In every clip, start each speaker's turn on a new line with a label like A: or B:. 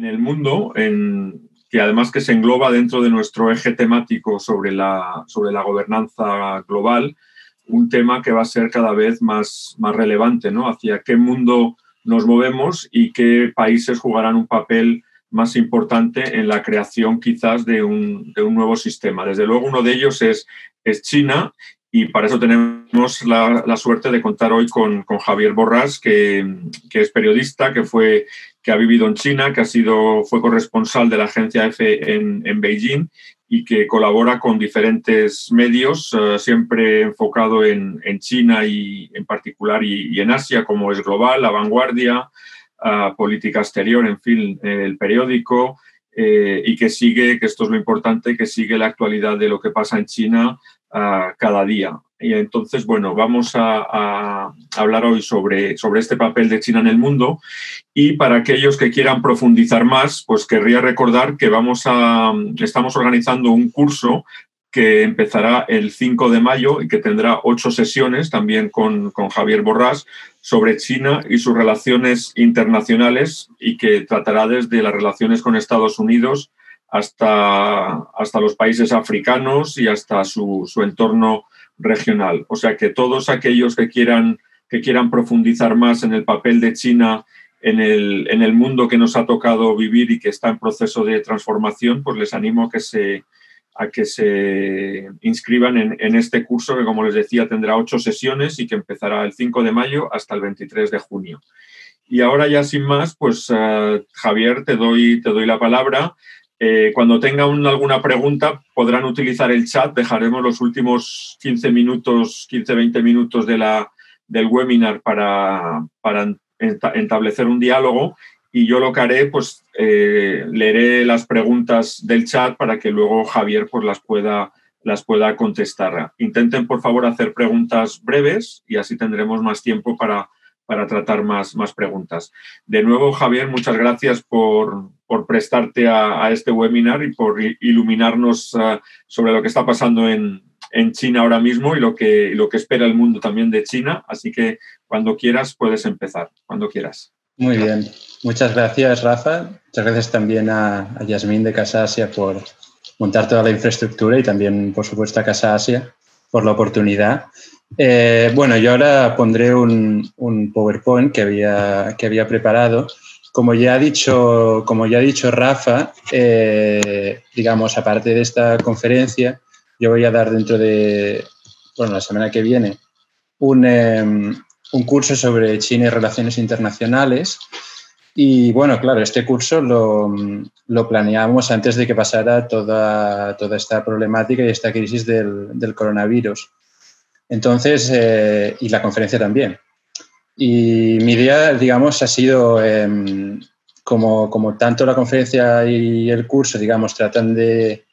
A: en el mundo, que además que se engloba dentro de nuestro eje temático sobre la, sobre la gobernanza global, un tema que va a ser cada vez más, más relevante, ¿no? Hacia qué mundo nos movemos y qué países jugarán un papel más importante en la creación quizás de un, de un nuevo sistema. Desde luego uno de ellos es, es China y para eso tenemos la, la suerte de contar hoy con, con Javier Borrás, que, que, es periodista, que, fue, que ha vivido en China, que ha sido, fue corresponsal de la agencia EFE en, en Beijing y que colabora con diferentes medios, uh, siempre enfocado en, en, China y en particular y, en Asia, como es Global, La Vanguardia, uh, Política Exterior, en fin, el periódico, eh, y que sigue, que esto es lo importante, que sigue la actualidad de lo que pasa en China uh, cada día. Y entonces, bueno, vamos a, hablar hoy sobre, sobre este papel de China en el mundo. Y para aquellos que quieran profundizar más, pues querría recordar que vamos a, estamos organizando un curso que empezará el 5 de mayo y que tendrá ocho sesiones también con, con, Javier Borrás sobre China y sus relaciones internacionales y que tratará desde las relaciones con Estados Unidos hasta, hasta los países africanos y hasta su, su entorno regional. O sea que todos aquellos que quieran, que quieran profundizar más en el papel de China en el, en el mundo que nos ha tocado vivir y que está en proceso de transformación, pues les animo a que se, a que se inscriban en, en, este curso que, como les decía, tendrá ocho sesiones y que empezará el 5 de mayo hasta el 23 de junio. Y ahora ya sin más, pues uh, Javier, te doy, te doy la palabra. Eh, cuando tengan alguna pregunta podrán utilizar el chat. Dejaremos los últimos 15 minutos, 15-20 minutos de la, del webinar para, para establecer un diálogo y yo lo que haré, pues eh, leeré las preguntas del chat para que luego Javier pues, las, pueda, las pueda contestar. Intenten, por favor, hacer preguntas breves y así tendremos más tiempo para, para tratar más, más preguntas. De nuevo, Javier, muchas gracias por, por prestarte a, a, este webinar y por iluminarnos uh, sobre lo que está pasando en, en, China ahora mismo y lo que, lo que espera el mundo también de China. Así que cuando quieras puedes empezar, cuando quieras.
B: Muy bien. Muchas gracias, Rafa. Muchas gracias también a, a Yasmín de Casa Asia por montar toda la infraestructura y también, por supuesto, a Casa Asia por la oportunidad. Eh, bueno, yo ahora pondré un, un, PowerPoint que había, que había preparado. Como ya ha dicho, como ya ha dicho Rafa, eh, digamos, aparte de esta conferencia, yo voy a dar dentro de, bueno, la semana que viene, un, eh, un curso sobre China y relaciones internacionales. Y bueno, claro, este curso lo, lo, planeamos antes de que pasara toda, toda esta problemática y esta crisis del, del coronavirus. Entonces, eh, y la conferencia también. Y mi idea, digamos, ha sido, eh, como, tanto la conferencia y el curso, digamos, tratan de,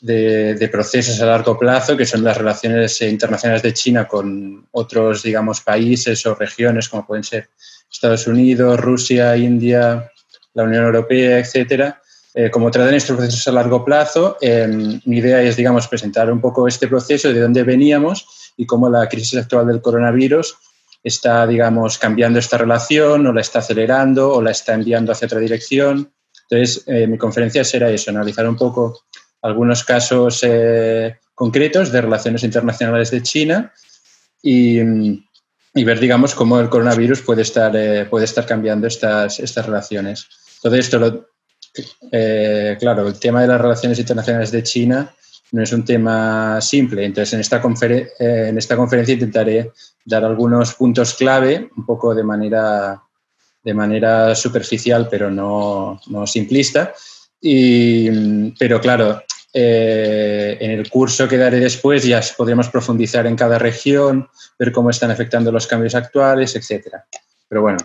B: de, de, procesos a largo plazo, que son las relaciones internacionales de China con otros, digamos, países o regiones, como pueden ser Estados Unidos, Rusia, India, la Unión Europea, etcétera. Eh, como tratan estos procesos a largo plazo, eh, mi idea es, digamos, presentar un poco este proceso de dónde veníamos y cómo la crisis actual del coronavirus está, digamos, cambiando esta relación o la está acelerando o la está enviando hacia otra dirección. Entonces, eh, mi conferencia será eso, analizar un poco algunos casos eh, concretos de relaciones internacionales de China y, y, ver, digamos, cómo el coronavirus puede estar, eh, puede estar cambiando estas, estas relaciones. Todo esto, lo, eh, claro, el tema de las relaciones internacionales de China no es un tema simple. Entonces, en esta, conferen eh, en esta conferencia intentaré dar algunos puntos clave, un poco de manera, de manera superficial, pero no, no simplista. Y, pero claro, eh, en el curso que daré después ya podremos profundizar en cada región, ver cómo están afectando los cambios actuales, etc. Pero bueno,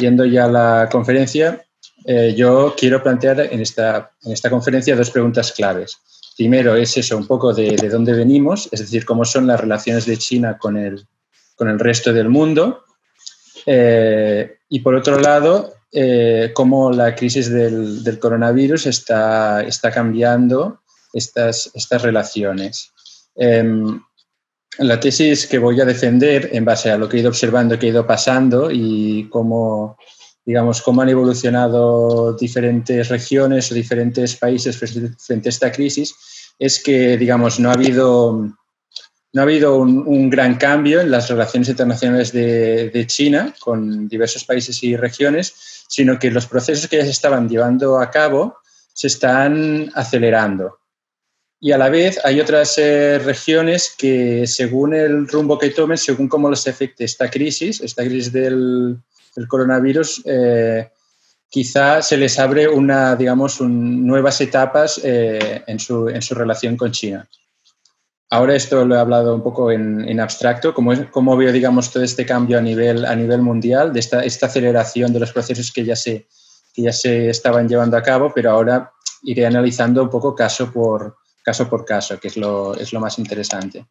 B: yendo ya a la conferencia, eh, yo quiero plantear en esta, en esta conferencia dos preguntas claves. Primero es eso, un poco de, de, dónde venimos, es decir, cómo son las relaciones de China con el, con el resto del mundo. Eh, y por otro lado, eh, cómo la crisis del, del, coronavirus está, está cambiando estas, estas relaciones. Eh, la tesis que voy a defender en base a lo que he ido observando, que he ido pasando y cómo, digamos, cómo han evolucionado diferentes regiones o diferentes países frente a esta crisis, es que, digamos, no ha habido, no ha habido un, gran cambio en las relaciones internacionales de, de, China con diversos países y regiones, sino que los procesos que ya se estaban llevando a cabo se están acelerando. Y a la vez hay otras eh, regiones que, según el rumbo que tomen, según cómo les afecte esta crisis, esta crisis del, coronavirus, eh, quizá se les abre una, digamos, nuevas etapas eh, en, su, en, su, relación con China. Ahora esto lo he hablado un poco en, en abstracto, cómo, cómo, veo, digamos, todo este cambio a nivel, a nivel mundial, de esta, esta aceleración de los procesos que ya, se, que ya se estaban llevando a cabo, pero ahora iré analizando un poco caso por, caso por caso, que es lo, es lo más interesante.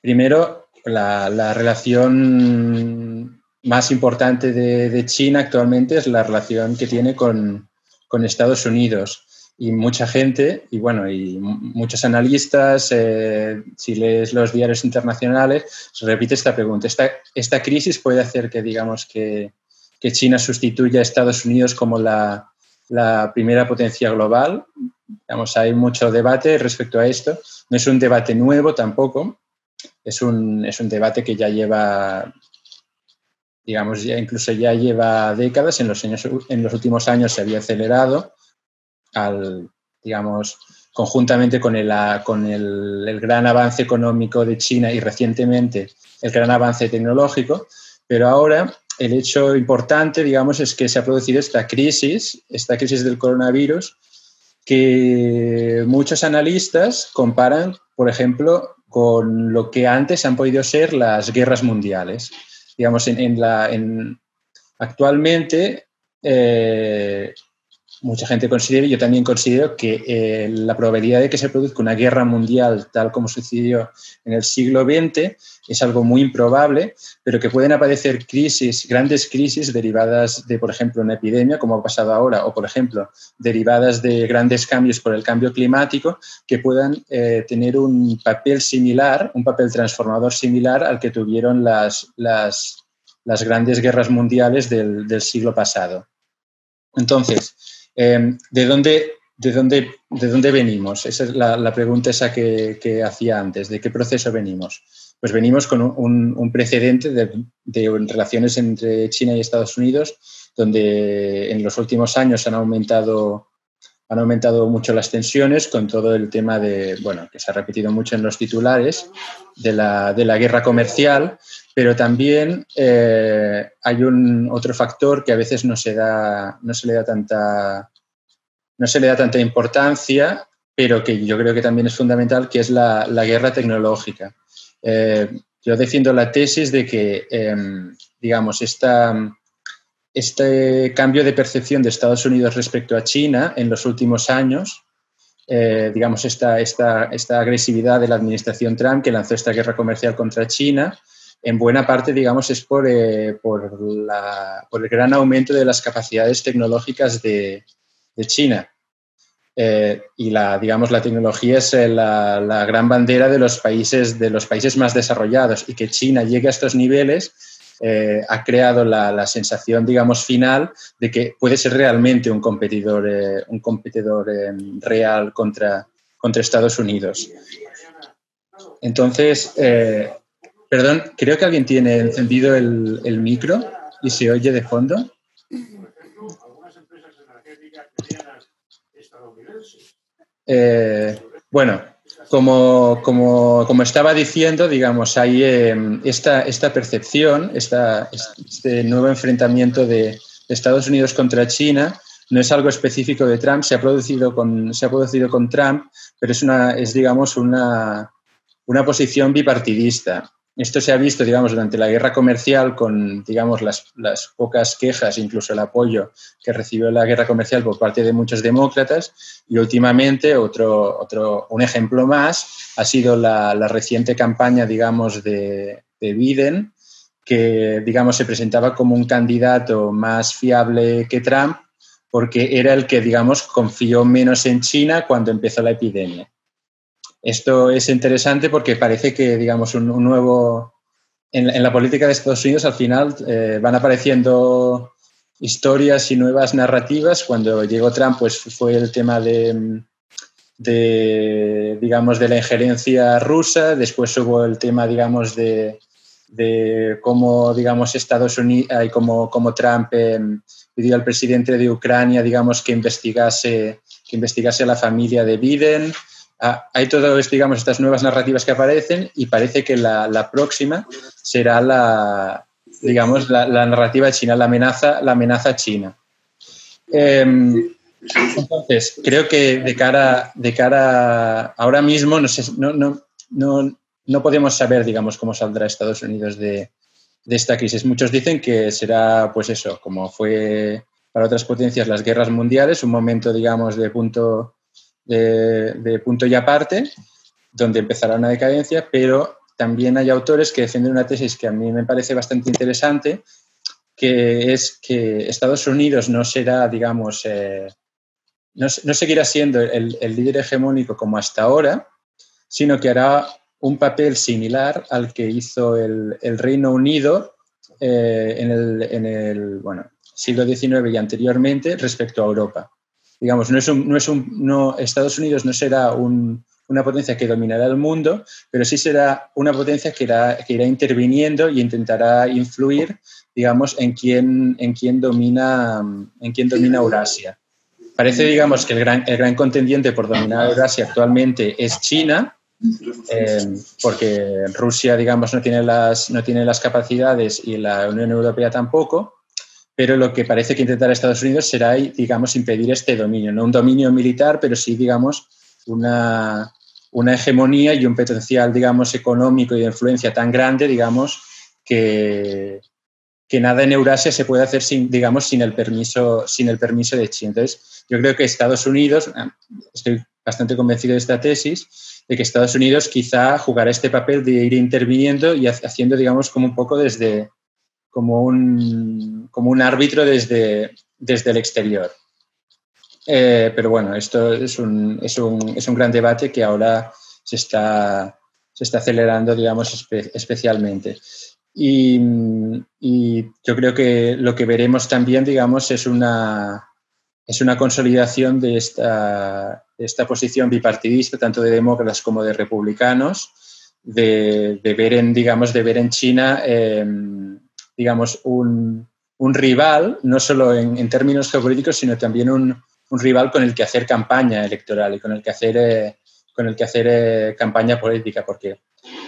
B: Primero, la, la relación más importante de, de, China actualmente es la relación que tiene con, con, Estados Unidos. Y mucha gente, y bueno, y muchos analistas, eh, si lees los diarios internacionales, se repite esta pregunta. ¿Esta, esta crisis puede hacer que, digamos, que, que China sustituya a Estados Unidos como la, la primera potencia global. Digamos, hay mucho debate respecto a esto. No es un debate nuevo tampoco, es un, es un debate que ya lleva, digamos, ya incluso ya lleva décadas. En los, años, en los últimos años se había acelerado al, digamos, conjuntamente con, el, con el, el gran avance económico de China y recientemente el gran avance tecnológico, pero ahora el hecho importante, digamos, es que se ha producido esta crisis, esta crisis del coronavirus, que muchos analistas comparan, por ejemplo, con lo que antes han podido ser las guerras mundiales. Digamos, en, la, actualmente eh, mucha gente considera, y yo también considero, que eh, la probabilidad de que se produzca una guerra mundial tal como sucedió en el siglo XX es algo muy improbable, pero que pueden aparecer crisis, grandes crisis derivadas de, por ejemplo, una epidemia, como ha pasado ahora, o, por ejemplo, derivadas de grandes cambios por el cambio climático, que puedan eh, tener un papel similar, un papel transformador similar al que tuvieron las, las, las grandes guerras mundiales del, del siglo pasado. Entonces, Em, ¿de, dónde, de, dónde, ¿De dónde venimos? Esa es la, pregunta esa que, que, hacía antes. ¿De qué proceso venimos? Pues venimos con un, un precedente de, de, relaciones entre China y Estados Unidos, donde en los últimos años han aumentado, han aumentado mucho las tensiones con todo el tema de, bueno, que se ha repetido mucho en los titulares, de la, de la guerra comercial, pero también eh, hay un otro factor que a veces no se, da, no se le da tanta no se le da tanta importancia, pero que yo creo que también es fundamental, que es la, la guerra tecnológica. Eh, yo defiendo la tesis de que, em, digamos, esta, este cambio de percepción de Estados Unidos respecto a China en los últimos años, eh, digamos, esta, esta, esta agresividad de la administración Trump que lanzó esta guerra comercial contra China, en buena parte, digamos, es por, eh, por, la, por, el gran aumento de las capacidades tecnológicas de, de China. Eh, y la, digamos, la tecnología es eh, la, la, gran bandera de los, países, de los países más desarrollados y que China llegue a estos niveles eh, ha creado la, sensación, digamos, final de que puede ser realmente un competidor, eh, un competidor real contra, contra Estados Unidos. Entonces, Perdón, creo que alguien tiene encendido el, el micro y se oye de fondo. Eh, bueno, como, como, como, estaba diciendo, digamos, hay eh, esta, esta, percepción, este nuevo enfrentamiento de Estados Unidos contra China, no es algo específico de Trump, se ha producido con, se ha producido con Trump, pero es, una, es digamos, una, una posición bipartidista. Esto se ha visto, digamos, durante la guerra comercial con, digamos, las, las, pocas quejas, incluso el apoyo que recibió la guerra comercial por parte de muchos demócratas. Y últimamente, otro, otro, un ejemplo más ha sido la, la reciente campaña, digamos, de, de, Biden, que, digamos, se presentaba como un candidato más fiable que Trump porque era el que, digamos, confió menos en China cuando empezó la epidemia. Esto es interesante porque parece que, digamos, un, un nuevo, en, la política de Estados Unidos al final eh, van apareciendo historias y nuevas narrativas. Cuando llegó Trump, pues fue el tema de, de digamos, de la injerencia rusa. Después hubo el tema, digamos, de, de cómo, digamos, Estados Unidos y cómo, Trump eh, pidió al presidente de Ucrania, digamos, que investigase, que investigase a la familia de Biden. Ah, hay todas digamos, estas nuevas narrativas que aparecen y parece que la, próxima será la, digamos, la, narrativa china, la amenaza, la amenaza china. Em, entonces, creo que de cara, de cara ahora mismo no, no, no, no, podemos saber, digamos, cómo saldrá Estados Unidos de, de esta crisis. Muchos dicen que será, pues eso, como fue para otras potencias las guerras mundiales, un momento, digamos, de punto de, punto y aparte, donde empezará una decadencia, pero también hay autores que defienden una tesis que a mí me parece bastante interesante, que es que Estados Unidos no será, digamos, eh, no, seguirá siendo el, líder hegemónico como hasta ahora, sino que hará un papel similar al que hizo el, Reino Unido eh, en, el, en el bueno, siglo XIX y anteriormente respecto a Europa digamos, no es un, no es un, no, Estados Unidos no será una potencia que dominará el mundo, pero sí será una potencia que irá, que irá interviniendo y intentará influir, digamos, en quién, en quién, domina, en quién domina Eurasia. Parece, digamos, que el gran, el gran contendiente por dominar Eurasia actualmente es China, eh, porque Rusia, digamos, no tiene, las, no tiene las capacidades y la Unión Europea tampoco pero lo que parece que intentará Estados Unidos será, digamos, impedir este dominio, no un dominio militar, pero sí, digamos, una, hegemonía y un potencial, digamos, económico y de influencia tan grande, digamos, que, que nada en Eurasia se puede hacer sin, digamos, sin el permiso, sin el permiso de China. Entonces, yo creo que Estados Unidos, ah, estoy bastante convencido de esta tesis, de que Estados Unidos quizá jugará este papel de ir interviniendo y haciendo, digamos, como un poco desde, como un, como un árbitro desde, desde el exterior. Eh, pero bueno, esto es un, es, un, es un, gran debate que ahora se está, se está acelerando, digamos, especialmente. Y, y, yo creo que lo que veremos también, digamos, es una, es una consolidación de esta, esta posición bipartidista, tanto de demócratas como de republicanos, de, de ver en, digamos, de ver en China em, digamos, un, un rival, no solo en, términos geopolíticos, sino también un, un, rival con el que hacer campaña electoral y con el que hacer, eh, con el que hacer eh, campaña política, porque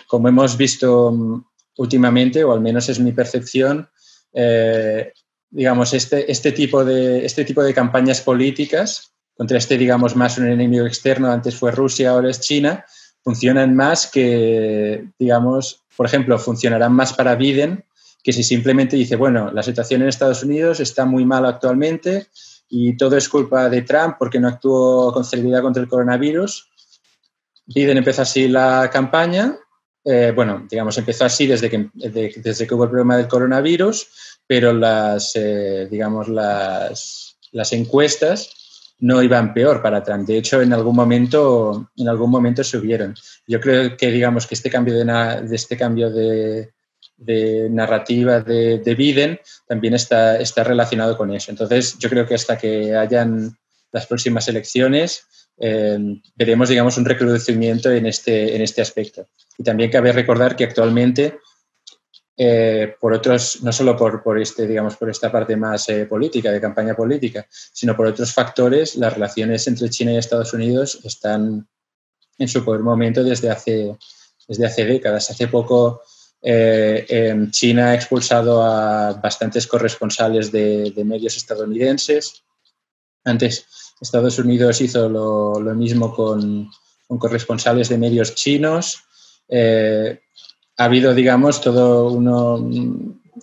B: como hemos visto mm, últimamente, o al menos es mi percepción, eh, digamos, este, este, tipo de, este tipo de campañas políticas contra este, digamos, más un enemigo externo, antes fue Rusia, ahora es China, funcionan más que, digamos, por ejemplo, funcionarán más para Biden que si simplemente dice, bueno, la situación en Estados Unidos está muy mal actualmente y todo es culpa de Trump porque no actuó con celeridad contra el coronavirus. Biden empezó así la campaña. Eh, bueno, digamos, empezó así desde que, desde que hubo el problema del coronavirus, pero las, eh, digamos, las, las encuestas no iban peor para Trump. De hecho, en algún momento, en algún momento subieron. Yo creo que, digamos, que este cambio de, este cambio de, de narrativa de, de, Biden también está, está relacionado con eso. Entonces, yo creo que hasta que hayan las próximas elecciones, eh, veremos, digamos, un recrudecimiento en este, en este aspecto. Y también cabe recordar que actualmente, eh, por otros, no solo por, por, este, digamos, por esta parte más eh, política, de campaña política, sino por otros factores, las relaciones entre China y Estados Unidos están en su peor momento desde hace, desde hace décadas. Hace poco eh, China ha expulsado a bastantes corresponsales de, medios estadounidenses. Antes Estados Unidos hizo lo, mismo con, corresponsales de medios chinos. Eh, ha habido, digamos, todo uno,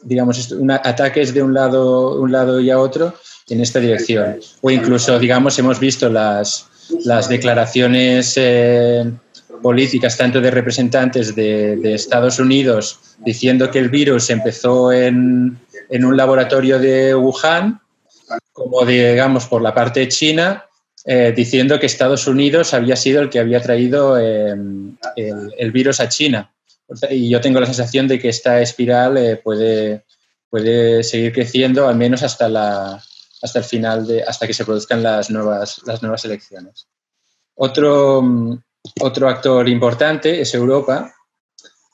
B: digamos, ataques de un lado, un lado y a otro en esta dirección. O incluso, digamos, hemos visto las, las declaraciones eh, políticas, tanto de representantes de, Estados Unidos diciendo que el virus empezó en, un laboratorio de Wuhan, como digamos por la parte de China, eh, diciendo que Estados Unidos había sido el que había traído eh, el, virus a China. y yo tengo la sensación de que esta espiral eh, puede, puede seguir creciendo al menos hasta, la, hasta el final, de, hasta que se produzcan las nuevas, las nuevas elecciones. Otro, otro actor importante es Europa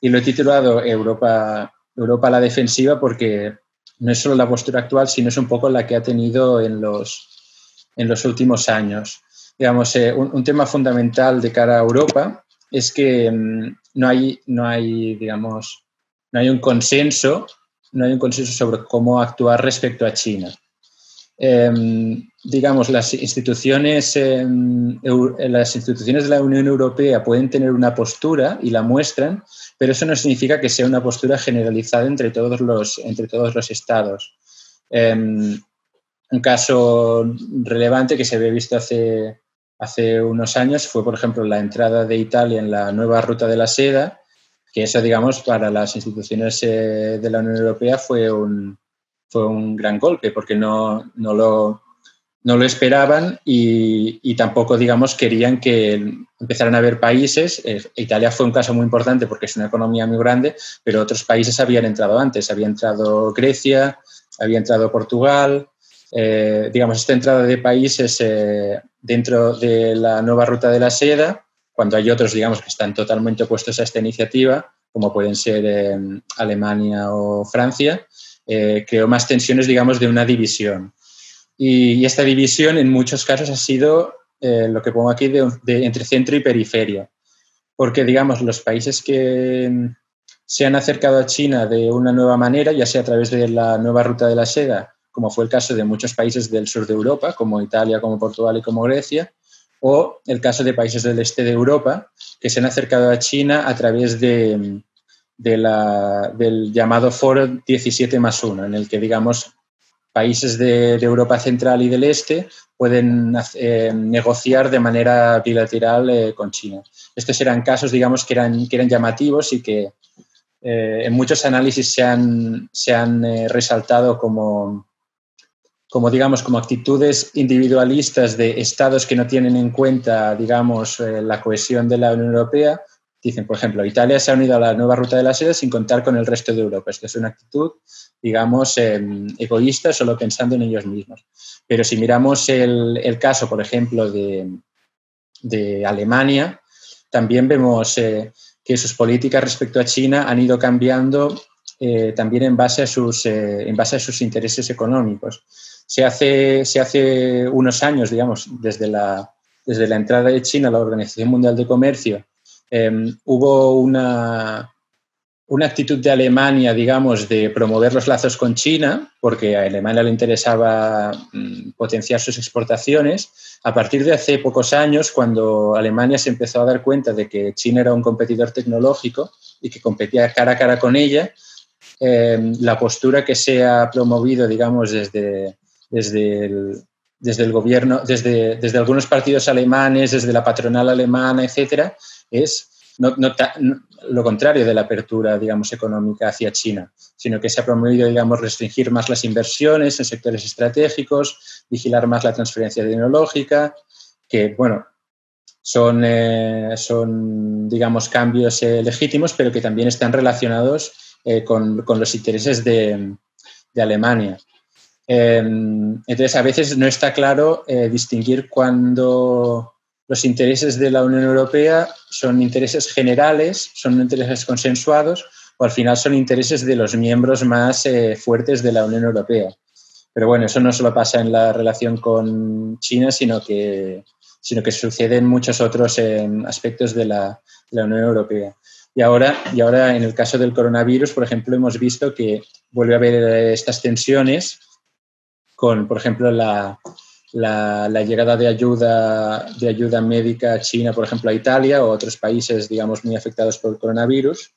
B: y lo he titulado Europa, Europa a la defensiva porque no es solo la postura actual, sino es un poco la que ha tenido en los, en los últimos años. Digamos, eh, un, tema fundamental de cara a Europa es que mm, no, hay, no hay, digamos, no hay un consenso, no hay un consenso sobre cómo actuar respecto a China. Em, digamos, las instituciones, em, las instituciones de la Unión Europea pueden tener una postura y la muestran, pero eso no significa que sea una postura generalizada entre todos los, entre todos los estados. Em, un caso relevante que se había visto hace, hace unos años fue, por ejemplo, la entrada de Italia en la nueva ruta de la seda, que eso, digamos, para las instituciones eh, de la Unión Europea fue un, fue un gran golpe porque no, no, lo, no lo esperaban y, y, tampoco, digamos, querían que empezaran a haber países. Eh, Italia fue un caso muy importante porque es una economía muy grande, pero otros países habían entrado antes. Había entrado Grecia, había entrado Portugal. Eh, digamos, esta entrada de países eh, dentro de la nueva ruta de la seda, cuando hay otros, digamos, que están totalmente opuestos a esta iniciativa, como pueden ser Alemania o Francia, eh, creó más tensiones, digamos, de una división. Y, esta división en muchos casos ha sido eh, lo que pongo aquí de, entre centro y periferia. Porque, digamos, los países que se han acercado a China de una nueva manera, ya sea a través de la nueva ruta de la seda, como fue el caso de muchos países del sur de Europa, como Italia, como Portugal y como Grecia, o el caso de países del este de Europa, que se han acercado a China a través de, del llamado Foro 17 más 1, en el que, digamos, países de, Europa Central y del Este pueden eh, negociar de manera bilateral eh, con China. Estos eran casos, digamos, que eran, que eran llamativos y que eh, en muchos análisis se han, se han resaltado como, como, digamos, como actitudes individualistas de estados que no tienen en cuenta, digamos, la cohesión de la Unión Europea Dicen, por ejemplo, Italia se ha unido a la nueva ruta de la seda sin contar con el resto de Europa. Esta es una actitud, digamos, em, egoísta, solo pensando en ellos mismos. Pero si miramos el, caso, por ejemplo, de, Alemania, también vemos eh, que sus políticas respecto a China han ido cambiando eh, también en base, a sus, eh, en base a sus intereses económicos. Se hace, se hace unos años, digamos, desde la, desde la entrada de China a la Organización Mundial de Comercio, Em, hubo una, una actitud de Alemania, digamos, de promover los lazos con China, porque a Alemania le interesaba mm, potenciar sus exportaciones. A partir de hace pocos años, cuando Alemania se empezó a dar cuenta de que China era un competidor tecnológico y que competía cara a cara con ella, em, la postura que se ha promovido, digamos, desde, desde, el, desde el gobierno, desde, desde algunos partidos alemanes, desde la patronal alemana, etcétera, es no, lo contrario de la apertura, digamos, económica hacia China, sino que se ha promovido, digamos, restringir más las inversiones en sectores estratégicos, vigilar más la transferencia tecnológica, que, bueno, son, eh, son digamos, cambios eh, legítimos, pero que también están relacionados eh, con, los intereses de, de Alemania. Entonces, a veces no está claro distinguir cuando los intereses de la Unión Europea son intereses generales, son intereses consensuados o al final son intereses de los miembros más eh, fuertes de la Unión Europea. Pero bueno, eso no solo pasa en la relación con China, sino que, sino que sucede en muchos otros eh, aspectos de la, de la, Unión Europea. Y ahora, y ahora, en el caso del coronavirus, por ejemplo, hemos visto que vuelve a haber eh, estas tensiones con, por ejemplo, la, la, llegada de ayuda, de ayuda médica a China, por ejemplo, a Italia o a otros países, digamos, muy afectados por el coronavirus.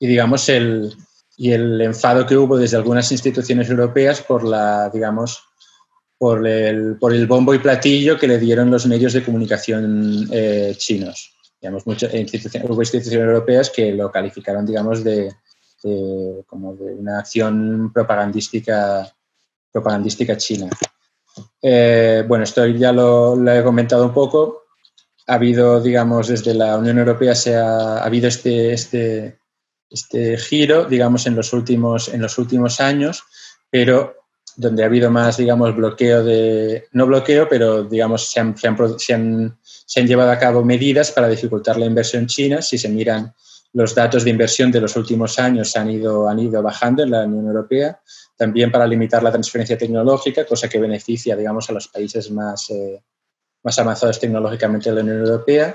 B: Y, digamos, el, y el enfado que hubo desde algunas instituciones europeas por la, digamos, por el, por el bombo y platillo que le dieron los medios de comunicación eh, chinos. Digamos, muchas instituciones, hubo instituciones europeas que lo calificaron, digamos, de, como de una acción propagandística, propagandística china. Eh, bueno, esto ya lo, he comentado un poco. ha habido, digamos, desde la Unión Europea se ha, habido este, este, este giro, digamos, en los últimos, en los últimos años, pero donde ha habido más, digamos, bloqueo de, no bloqueo, pero, digamos, se han, se han, se han, llevado a cabo medidas para dificultar la inversión china. Si se miran los datos de inversión de los últimos años, han ido, han ido bajando en la Unión Europea. También para limitar la transferencia tecnológica, cosa que beneficia, digamos, a los países más, eh, más avanzados tecnológicamente de la Unión Europea.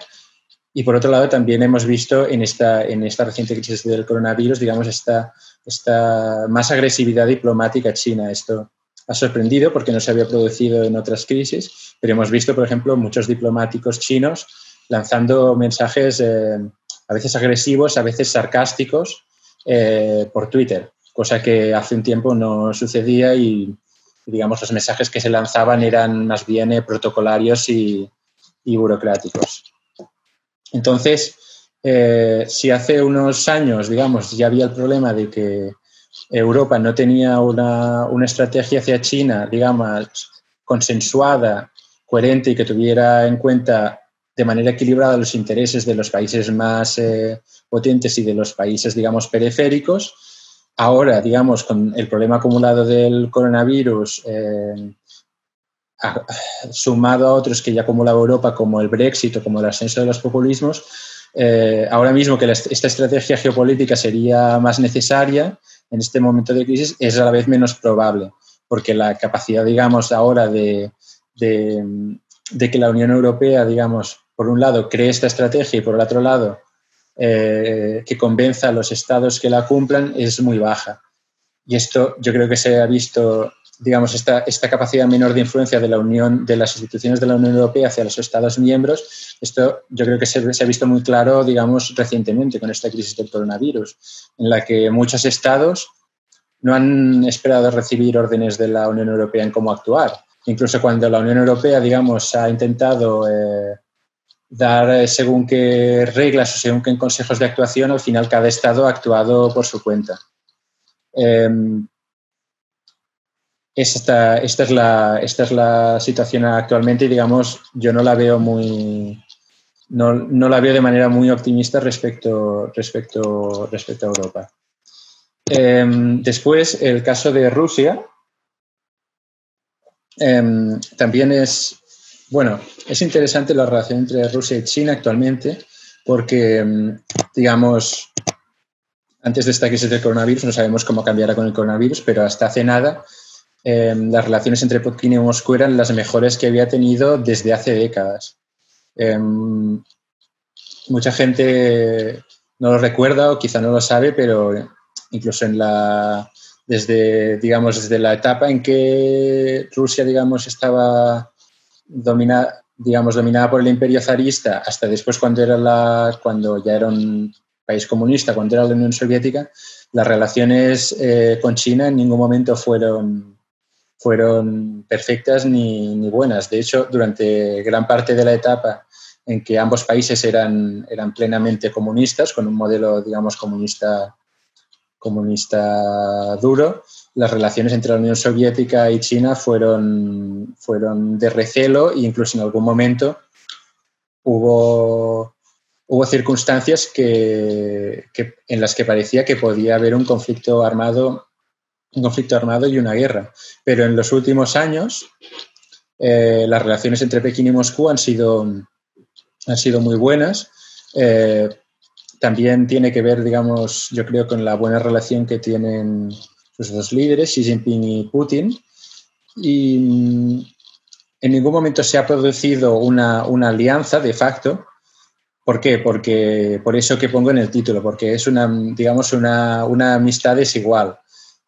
B: Y por otro lado, también hemos visto en esta, en esta reciente crisis del coronavirus, digamos, esta esta más agresividad diplomática china. Esto ha sorprendido porque no se había producido en otras crisis, pero hemos visto, por ejemplo, muchos diplomáticos chinos lanzando mensajes eh, a veces agresivos, a veces sarcásticos eh, por Twitter, cosa que hace un tiempo no sucedía y, digamos, los mensajes que se lanzaban eran más bien eh, protocolarios y, y burocráticos. Entonces, eh, si hace unos años, digamos, ya había el problema de que Europa no tenía una, estrategia hacia China, digamos, consensuada, coherente y que tuviera en cuenta de manera equilibrada los intereses de los países más eh, potentes y de los países, digamos, periféricos. Ahora, digamos, con el problema acumulado del coronavirus, eh, sumado a otros que ya acumulaba Europa, como el Brexit o como el ascenso de los populismos, eh, ahora mismo que esta estrategia geopolítica sería más necesaria en este momento de crisis es a la vez menos probable, porque la capacidad, digamos, ahora de, que la Unión Europea, digamos, por un lado, cree esta estrategia y por el otro lado, eh, que convenza a los estados que la cumplan es muy baja. Y esto yo creo que se ha visto digamos, esta, esta capacidad menor de influencia de la Unión, de las instituciones de la Unión Europea hacia los Estados miembros, esto yo creo que se, se, ha visto muy claro, digamos, recientemente con esta crisis del coronavirus, en la que muchos estados no han esperado recibir órdenes de la Unión Europea en cómo actuar. Incluso cuando la Unión Europea, digamos, ha intentado eh, dar eh, según qué reglas o según qué consejos de actuación, al final cada estado ha actuado por su cuenta. Esta, esta, es la, esta es la situación actualmente y, digamos, yo no la veo muy... No, no la veo de manera muy optimista respecto, respecto, respecto a Europa. Em, después, el caso de Rusia em, también es, bueno, es interesante la relación entre Rusia y China actualmente porque, em, digamos, antes de esta crisis del coronavirus, no sabemos cómo cambiará con el coronavirus, pero hasta hace nada Em, las relaciones entre Pekín y Moscú eran las mejores que había tenido desde hace décadas. Em, mucha gente no lo recuerda o quizá no lo sabe, pero incluso en la, desde, digamos, desde la etapa en que Rusia, digamos, estaba dominada, digamos, dominada por el imperio zarista hasta después cuando, era la, cuando ya era un país comunista, cuando era la Unión Soviética, las relaciones eh, con China en ningún momento fueron fueron perfectas ni, ni, buenas. De hecho, durante gran parte de la etapa en que ambos países eran, eran plenamente comunistas, con un modelo, digamos, comunista, comunista duro, las relaciones entre la Unión Soviética y China fueron, fueron de recelo e incluso en algún momento hubo, hubo circunstancias que, que, en las que parecía que podía haber un conflicto armado un conflicto armado y una guerra. Pero en los últimos años eh, las relaciones entre Pekín y Moscú han sido, han sido muy buenas. Eh, también tiene que ver, digamos, yo creo, con la buena relación que tienen sus dos líderes, Xi Jinping y Putin. Y mm, en ningún momento se ha producido una, una alianza de facto. ¿Por qué? Porque por eso que pongo en el título, porque es una, digamos, una, una amistad desigual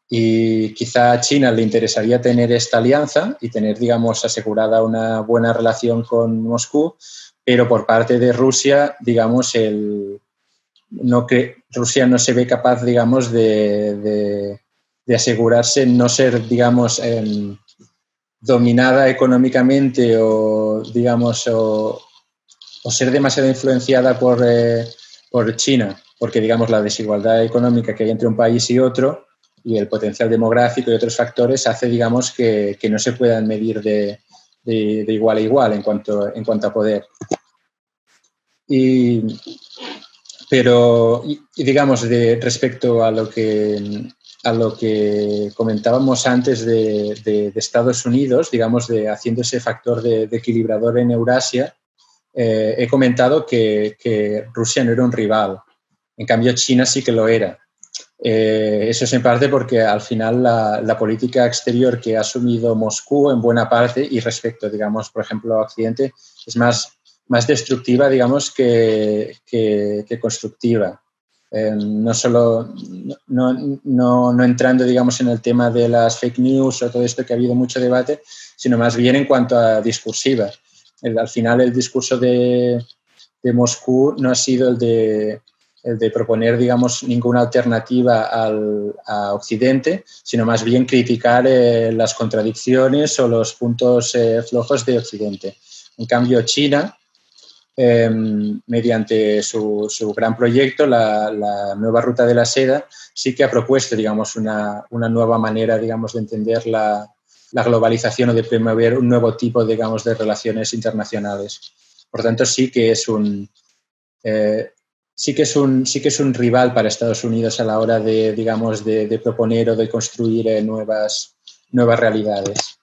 B: y quizá a China le interesaría tener esta alianza y tener, digamos, asegurada una buena relación con Moscú, pero por parte de Rusia, digamos, el, no que Rusia no se ve capaz, digamos, de, de, asegurarse no ser, digamos, em, dominada económicamente o, digamos, o, ser demasiado influenciada por, eh, por China, porque, digamos, la desigualdad económica que hay entre un país y otro y el potencial demográfico y otros factores hace, digamos, que, que no se puedan medir de, de, igual a igual en cuanto, en cuanto a poder. Y, pero, digamos, de, respecto a lo que a lo que comentábamos antes de, Estados Unidos, digamos, de haciendo ese factor de, equilibrador en Eurasia, eh, he comentado que, Rusia no era un rival. En cambio, China sí que lo era. Eh, eso es en parte porque al final la, política exterior que ha asumido Moscú en buena parte y respecto, digamos, por ejemplo, a Occidente, es más, más destructiva, digamos, que, que constructiva. Em, no solo no, no, entrando digamos en el tema de las fake news o todo esto que ha habido mucho debate, sino más bien en cuanto a discursiva. al final el discurso de, de, Moscú no ha sido el de, el de proponer digamos ninguna alternativa al, a Occidente, sino más bien criticar eh, las contradicciones o los puntos eh, flojos de Occidente. En cambio, China, Em, mediante su, gran proyecto, la, nueva ruta de la seda, sí que ha propuesto, digamos, una, nueva manera, digamos, de entender la, globalización o de promover un nuevo tipo, digamos, de relaciones internacionales. Por tanto, sí que es un, eh, sí que es un, sí que es un rival para Estados Unidos a la hora de, digamos, de, proponer o de construir eh, nuevas, nuevas realidades.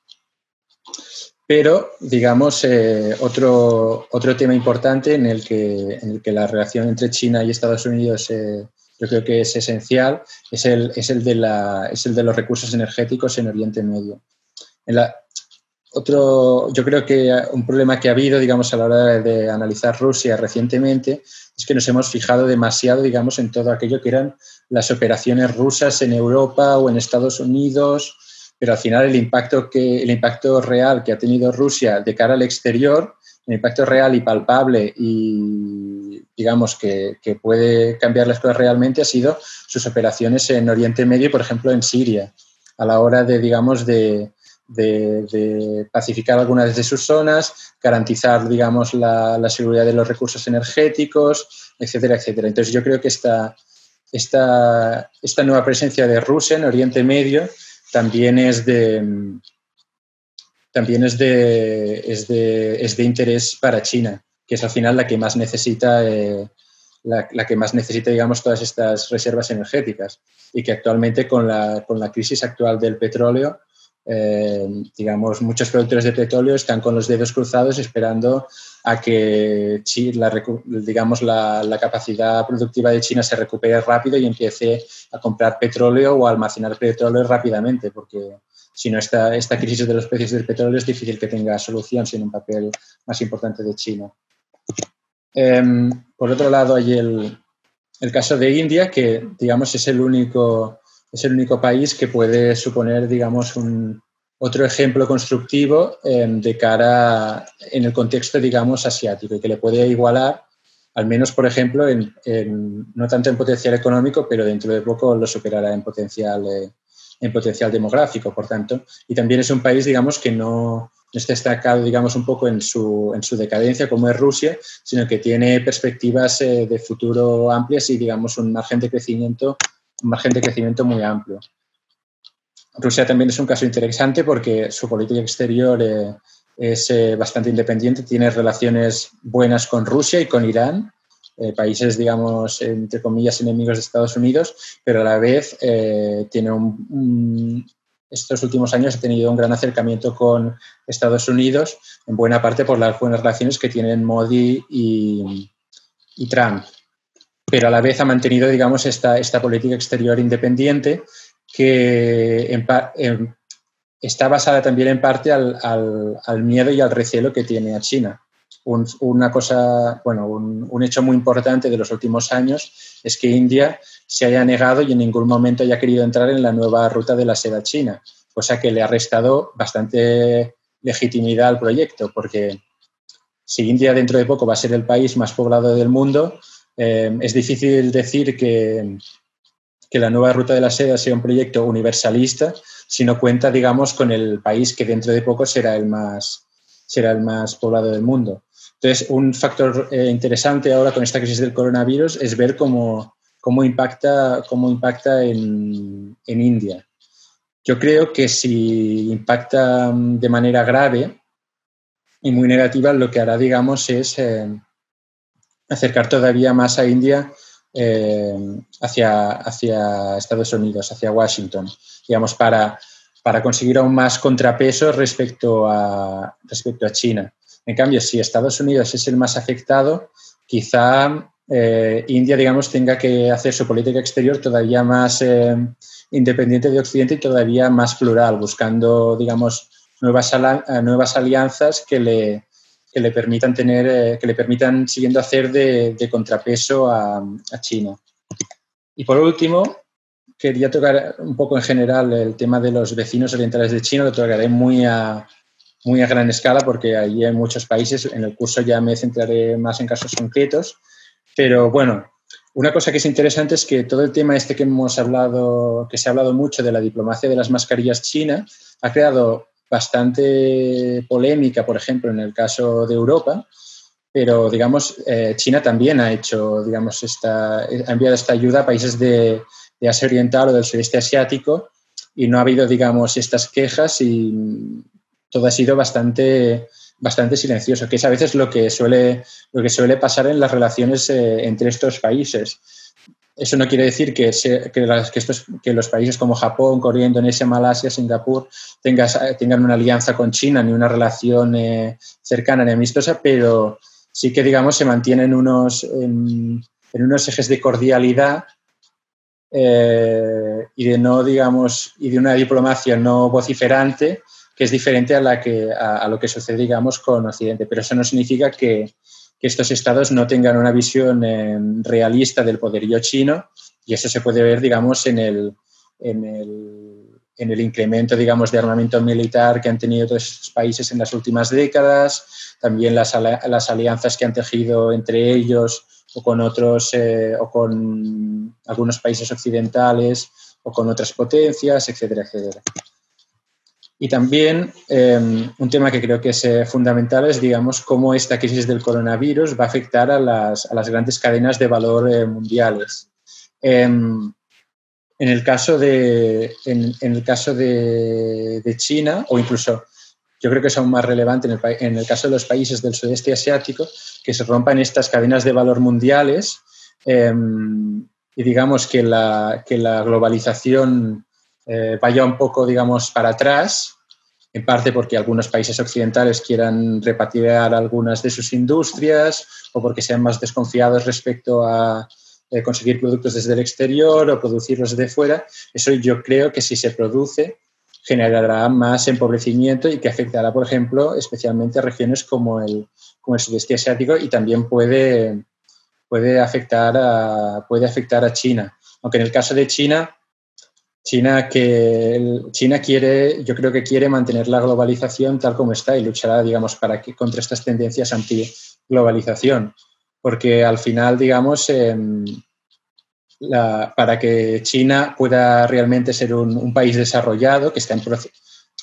B: Pero, digamos, eh, otro, otro tema importante en el, que, en el que la relación entre China y Estados Unidos eh, yo creo que es esencial es el, es, el de la, es el de los recursos energéticos en Oriente Medio. En la, otro, yo creo que un problema que ha habido, digamos, a la hora de analizar Rusia recientemente es que nos hemos fijado demasiado, digamos, en todo aquello que eran las operaciones rusas en Europa o en Estados Unidos pero al final el impacto, que, el impacto real que ha tenido Rusia de cara al exterior, el impacto real y palpable y digamos que, que, puede cambiar las cosas realmente ha sido sus operaciones en Oriente Medio, por ejemplo en Siria, a la hora de, digamos, de, de, pacificar algunas de sus zonas, garantizar, digamos, la, la, seguridad de los recursos energéticos, etcétera, etcétera. Entonces yo creo que esta, esta, esta nueva presencia de Rusia en Oriente Medio también es de, también es de, es de, es de interés para China, que es al final la que más necesita, eh, la, que más necesita, digamos, todas estas reservas energéticas y que actualmente con la, con la crisis actual del petróleo, eh, digamos, muchos productores de petróleo están con los dedos cruzados esperando a que la, digamos, la, la, capacidad productiva de China se recupere rápido y empiece a comprar petróleo o a almacenar petróleo rápidamente, porque si no, esta, esta crisis de los precios del petróleo es difícil que tenga solución sin un papel más importante de China. Em, por otro lado, hay el, el caso de India, que digamos es el único es el único país que puede suponer, digamos, un, otro ejemplo constructivo em, de cara en el contexto, digamos, asiático y que le puede igualar, al menos, por ejemplo, en, no tanto en potencial económico, pero dentro de poco lo superará en potencial, eh, en potencial demográfico, por tanto. Y también es un país, digamos, que no, está destacado, digamos, un poco en su, en su decadencia, como es Rusia, sino que tiene perspectivas eh, de futuro amplias y, digamos, un margen de crecimiento un margen de crecimiento muy amplio. Rusia también es un caso interesante porque su política exterior eh, es eh, bastante independiente, tiene relaciones buenas con Rusia y con Irán, eh, países, digamos, entre comillas, enemigos de Estados Unidos, pero a la vez tiene un, estos últimos años ha tenido un gran acercamiento con Estados Unidos, en buena parte por las buenas relaciones que tienen Modi y, y Trump pero a la vez ha mantenido, digamos, esta, esta política exterior independiente que está basada también en parte al, miedo y al recelo que tiene a China. una cosa, bueno, un, un, hecho muy importante de los últimos años es que India se haya negado y en ningún momento haya querido entrar en la nueva ruta de la seda china, cosa que le ha restado bastante legitimidad al proyecto, porque si India dentro de poco va a ser el país más poblado del mundo, eh, es difícil decir que, que, la nueva ruta de la seda sea un proyecto universalista si no cuenta, digamos, con el país que dentro de poco será el más, será el más poblado del mundo. Entonces, un factor eh, interesante ahora con esta crisis del coronavirus es ver cómo, cómo impacta, cómo impacta en, en India. Yo creo que si impacta mm, de manera grave y muy negativa, lo que hará, digamos, es... Eh, acercar todavía más a India eh, hacia, hacia Estados Unidos, hacia Washington, digamos, para, para conseguir aún más contrapeso respecto a, respecto a China. En cambio, si Estados Unidos es el más afectado, quizá eh, India, digamos, tenga que hacer su política exterior todavía más eh, independiente de Occidente y todavía más plural, buscando, digamos, nuevas, nuevas alianzas que le, que le permitan tener, eh, que le permitan siguiendo hacer de, contrapeso a, China. Y por último, quería tocar un poco en general el tema de los vecinos orientales de China, lo tocaré muy a, muy a gran escala porque allí hay muchos países, en el curso ya me centraré más en casos concretos, pero bueno, una cosa que es interesante es que todo el tema este que hemos hablado, que se ha hablado mucho de la diplomacia de las mascarillas china, ha creado bastante polémica, por ejemplo, en el caso de Europa, pero digamos, eh, China también ha hecho, digamos, esta, ha enviado esta ayuda a países de, Asia Oriental o del sudeste asiático y no ha habido, digamos, estas quejas y todo ha sido bastante, bastante silencioso, que es a veces lo que suele, lo que suele pasar en las relaciones eh, entre estos países. Eso no quiere decir que, que, los países como Japón, Corea, Indonesia, Malasia, Singapur tengan una alianza con China ni una relación eh, cercana ni amistosa, pero sí que, digamos, se mantienen unos, en, unos ejes de cordialidad eh, y de no, digamos, y de una diplomacia no vociferante que es diferente a, la que, a lo que sucede, digamos, con Occidente. Pero eso no significa que, que estos estados no tengan una visión eh, realista del poderío chino y eso se puede ver, digamos, en el, en el, en el incremento, digamos, de armamento militar que han tenido todos estos países en las últimas décadas, también las, las alianzas que han tejido entre ellos o con otros, eh, o con algunos países occidentales o con otras potencias, etcétera, etcétera. Y también em, un tema que creo que es eh, fundamental es, digamos, cómo esta crisis del coronavirus va a afectar a las, a las grandes cadenas de valor eh, mundiales. Em, en el caso, de, en, el caso de, China, o incluso yo creo que es aún más relevante en el, en el, caso de los países del sudeste asiático, que se rompan estas cadenas de valor mundiales em, y digamos que la, que la globalización eh, vaya un poco, digamos, para atrás, en parte porque algunos países occidentales quieran repatriar algunas de sus industrias o porque sean más desconfiados respecto a eh, conseguir productos desde el exterior o producirlos desde fuera. Eso yo creo que si se produce generará más empobrecimiento y que afectará, por ejemplo, especialmente a regiones como el, como el sudeste asiático y también puede, puede, afectar a, puede afectar a China. Aunque en el caso de China, China, que China quiere, yo creo que quiere mantener la globalización tal como está y luchará, digamos, para que, contra estas tendencias anti-globalización. Porque al final, digamos, em, para que China pueda realmente ser un, país desarrollado, que está en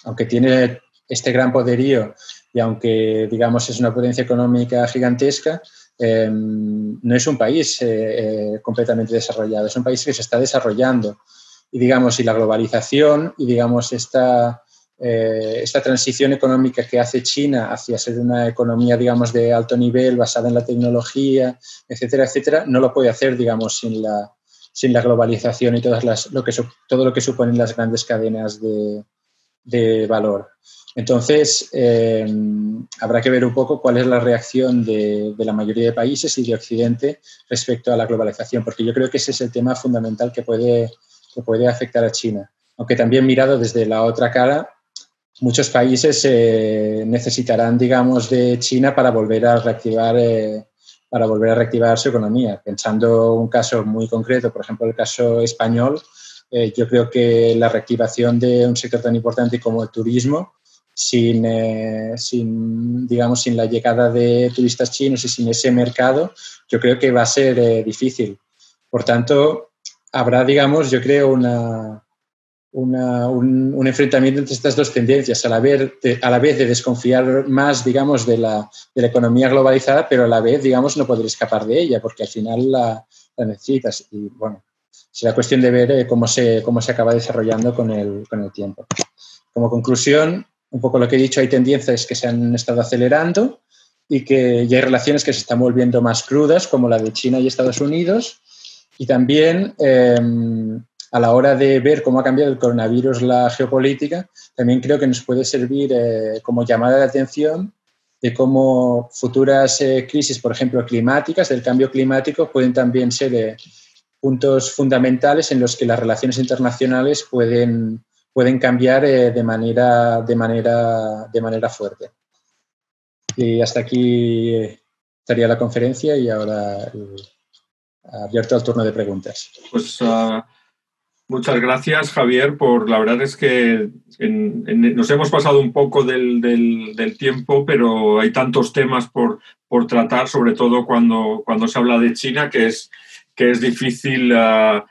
B: aunque tiene este gran poderío y aunque, digamos, es una potencia económica gigantesca, em, no es un país eh, eh, completamente desarrollado, es un país que se está desarrollando y digamos, y la globalización y digamos esta, eh, esta transición económica que hace China hacia ser una economía, digamos, de alto nivel, basada en la tecnología, etcétera, etcétera, no lo puede hacer, digamos, sin la, sin la globalización y todas las, lo que, todo lo que suponen las grandes cadenas de, de valor. Entonces, eh, habrá que ver un poco cuál es la reacción de, de, la mayoría de países y de Occidente respecto a la globalización, porque yo creo que ese es el tema fundamental que puede que puede afectar a China. Aunque también mirado desde la otra cara, muchos países eh, necesitarán, digamos, de China para volver a reactivar, eh, para volver a reactivar su economía. Pensando un caso muy concreto, por ejemplo, el caso español, eh, yo creo que la reactivación de un sector tan importante como el turismo, sin, sin, digamos, sin la llegada de turistas chinos y sin ese mercado, yo creo que va a ser difícil. Por tanto, habrá, digamos, yo creo, una, un, enfrentamiento entre estas dos tendencias, a la, vez de, a la vez de desconfiar más, digamos, de la, de la, economía globalizada, pero a la vez, digamos, no poder escapar de ella, porque al final la, necesitas. Y bueno, será cuestión de ver eh, cómo, se, cómo se acaba desarrollando con el, con el tiempo. Como conclusión, un poco lo que he dicho, hay tendencias que se han estado acelerando y que ya hay relaciones que se están volviendo más crudas, como la de China y Estados Unidos. Y también em, a la hora de ver cómo ha cambiado el coronavirus la geopolítica, también creo que nos puede servir eh, como llamada de atención de cómo futuras eh, crisis, por ejemplo, climáticas, del cambio climático, pueden también ser eh, puntos fundamentales en los que las relaciones internacionales pueden, pueden cambiar de, manera, de, manera, de manera fuerte. Y hasta aquí estaría la conferencia y ahora abierto al turno de preguntas.
A: Pues uh, muchas gracias, Javier, por la verdad es que nos hemos pasado un poco del, del, tiempo, pero hay tantos temas por, por tratar, sobre todo cuando, cuando se habla de China, que es, que es difícil. Uh,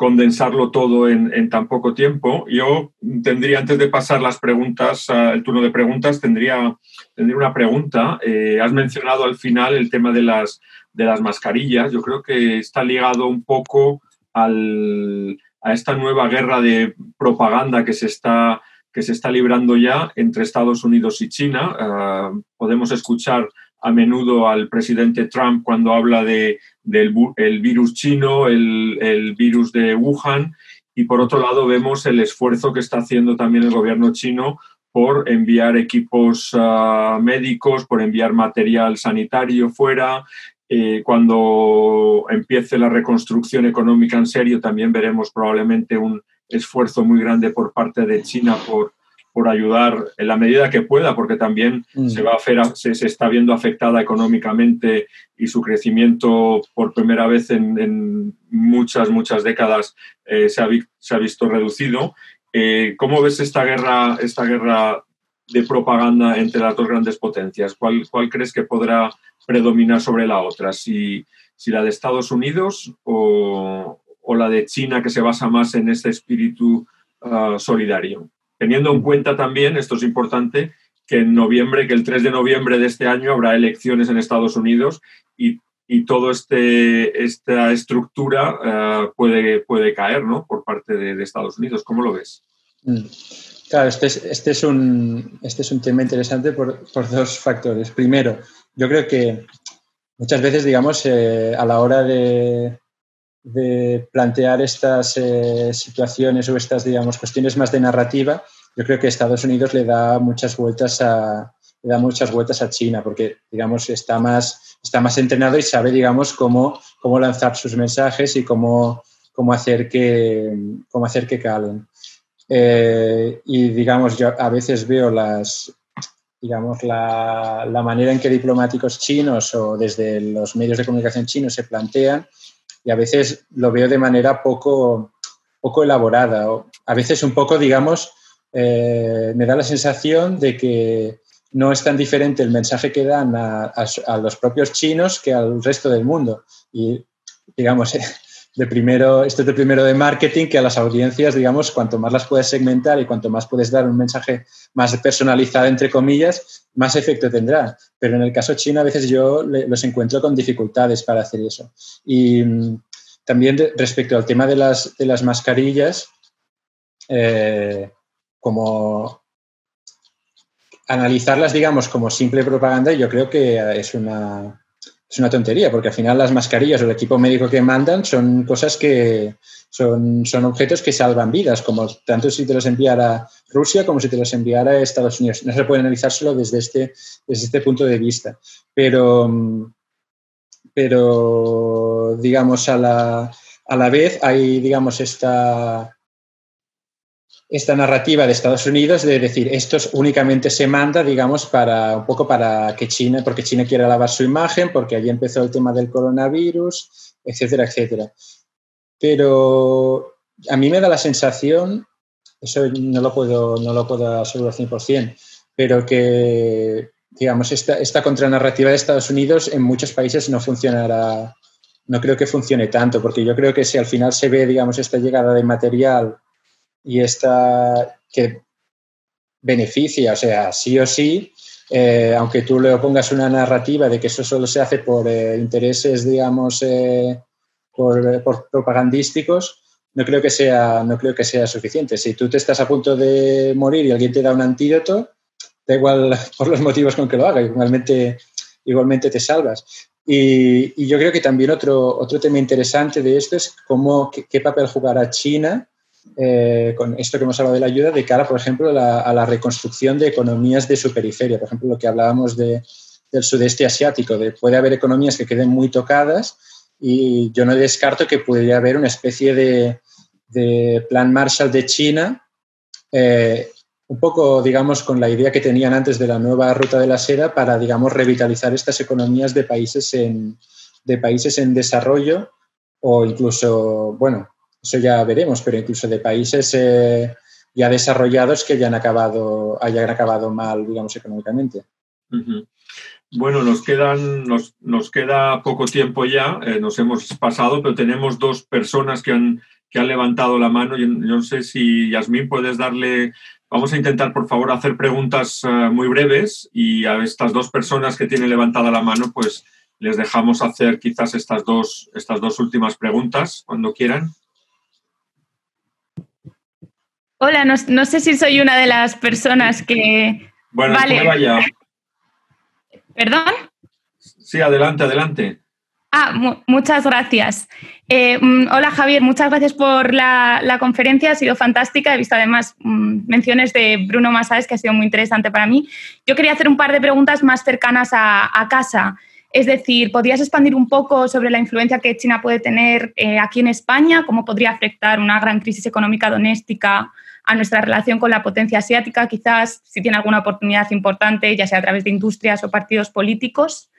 A: condensarlo todo en, tan poco tiempo. Yo tendría, antes de pasar las preguntas, el turno de preguntas, tendría, tendría una pregunta. Eh, has mencionado al final el tema de las, de las mascarillas. Yo creo que está ligado un poco al, a esta nueva guerra de propaganda que se está, que se está librando ya entre Estados Unidos y China. Ah, podemos escuchar a menudo al presidente Trump cuando habla de, del el virus chino, el, virus de Wuhan, y por otro lado vemos el esfuerzo que está haciendo también el gobierno chino por enviar equipos ah, médicos, por enviar material sanitario fuera. Eh, cuando empiece la reconstrucción económica en serio, también veremos probablemente un esfuerzo muy grande por parte de China por por ayudar en la medida que pueda, porque también mm. se, va a se, está viendo afectada económicamente y su crecimiento por primera vez en, muchas, muchas décadas eh, se, ha, se, ha, visto reducido. Eh, ¿Cómo ves esta guerra, esta guerra de propaganda entre las dos grandes potencias? ¿Cuál, crees que podrá predominar sobre la otra? ¿Si, la de Estados Unidos o, o, la de China, que se basa más en este espíritu ah, solidario? teniendo en cuenta también, esto es importante, que en noviembre, que el 3 de noviembre de este año habrá elecciones en Estados Unidos y, y toda este, esta estructura eh, puede, puede caer ¿no? por parte de, Estados Unidos. ¿Cómo lo ves?
B: Mm. Claro, este es, este es, un, este es un tema interesante por, por dos factores. Primero, yo creo que muchas veces, digamos, eh, a la hora de, de plantear estas eh, situaciones o estas, digamos, cuestiones más de narrativa, yo creo que Estados Unidos le da muchas vueltas a, da muchas vueltas a China, porque, digamos, está más, está más entrenado y sabe, digamos, cómo, cómo lanzar sus mensajes y cómo, cómo, hacer, que, cómo hacer que calen. Eh, y, digamos, yo a veces veo las, digamos, la, la manera en que diplomáticos chinos o desde los medios de comunicación chinos se plantean y a veces lo veo de manera poco, poco elaborada. a veces un poco, digamos, eh, me da la sensación de que no es tan diferente el mensaje que dan a, los propios chinos que al resto del mundo. Y, digamos, de primero, esto es de primero de marketing, que a las audiencias, digamos, cuanto más las puedes segmentar y cuanto más puedes dar un mensaje más personalizado, entre comillas, más efecto tendrá. Pero en el caso chino, a veces yo los encuentro con dificultades para hacer eso. Y mm, también respecto al tema de las, de las mascarillas, eh, como analizarlas, digamos, como simple propaganda, yo creo que es una, es una tontería, porque al final las mascarillas o el equipo médico que mandan son cosas que son, son objetos que salvan vidas, como tanto si te los enviara Rusia como si te los enviara Estados Unidos. No se puede analizar solo desde este, desde este punto de vista. Pero, pero digamos, a la, a la vez hay, digamos, esta esta narrativa de Estados Unidos de decir esto únicamente se manda, digamos, para un poco para que China, porque China quiere lavar su imagen, porque allí empezó el tema del coronavirus, etcétera, etcétera. Pero a mí me da la sensación, eso no lo puedo, no lo puedo asegurar 100%, pero que, digamos, esta, esta contranarrativa de Estados Unidos en muchos países no funcionará, no creo que funcione tanto, porque yo creo que si al final se ve, digamos, esta llegada de material y esta que beneficia, o sea, sí o sí, eh, aunque tú le pongas una narrativa de que eso solo se hace por eh, intereses, digamos, eh, por, propagandísticos, no creo, que sea, no creo que sea suficiente. Si tú te estás a punto de morir y alguien te da un antídoto, da igual por los motivos con que lo haga. Igualmente, igualmente te salvas. Y, yo creo que también otro, otro tema interesante de esto es cómo, qué, papel jugará China eh, con esto que hemos hablado de la ayuda de cara, por ejemplo, a la reconstrucción de economías de su periferia. Por ejemplo, lo que hablábamos de, del sudeste asiático, de, puede haber economías que queden muy tocadas y yo no descarto que pudiera haber una especie de, de plan Marshall de China, eh, un poco, digamos, con la idea que tenían antes de la nueva ruta de la seda para, digamos, revitalizar estas economías de países en, de países en desarrollo o incluso, bueno, eso ya veremos, pero incluso de países eh, ya desarrollados que hayan acabado, hayan acabado mal, digamos, económicamente.
A: Bueno, nos, quedan, nos, nos queda poco tiempo ya, eh, nos hemos pasado, pero tenemos dos personas que han, que han levantado la mano. Yo, no sé si, Yasmín, puedes darle... Vamos a intentar, por favor, hacer preguntas eh, muy breves y a estas dos personas que tienen levantada la mano, pues les dejamos hacer quizás estas dos, estas dos últimas preguntas cuando quieran.
C: Hola, no, sé si soy una de las personas que...
A: Bueno, vale. vaya.
C: ¿Perdón?
A: Sí, adelante, adelante.
C: Ah, muchas gracias. Eh, mm, hola Javier, muchas gracias por la, conferencia, ha sido fantástica. He visto además mm, menciones de Bruno Masáez, que ha sido muy interesante para mí. Yo quería hacer un par de preguntas más cercanas a, casa. Es decir, ¿podrías expandir un poco sobre la influencia que China puede tener eh, aquí en España? ¿Cómo podría afectar una gran crisis económica doméstica a nuestra relación con la potencia asiática, quizás si tiene alguna oportunidad importante, ya sea a través de industrias o partidos políticos.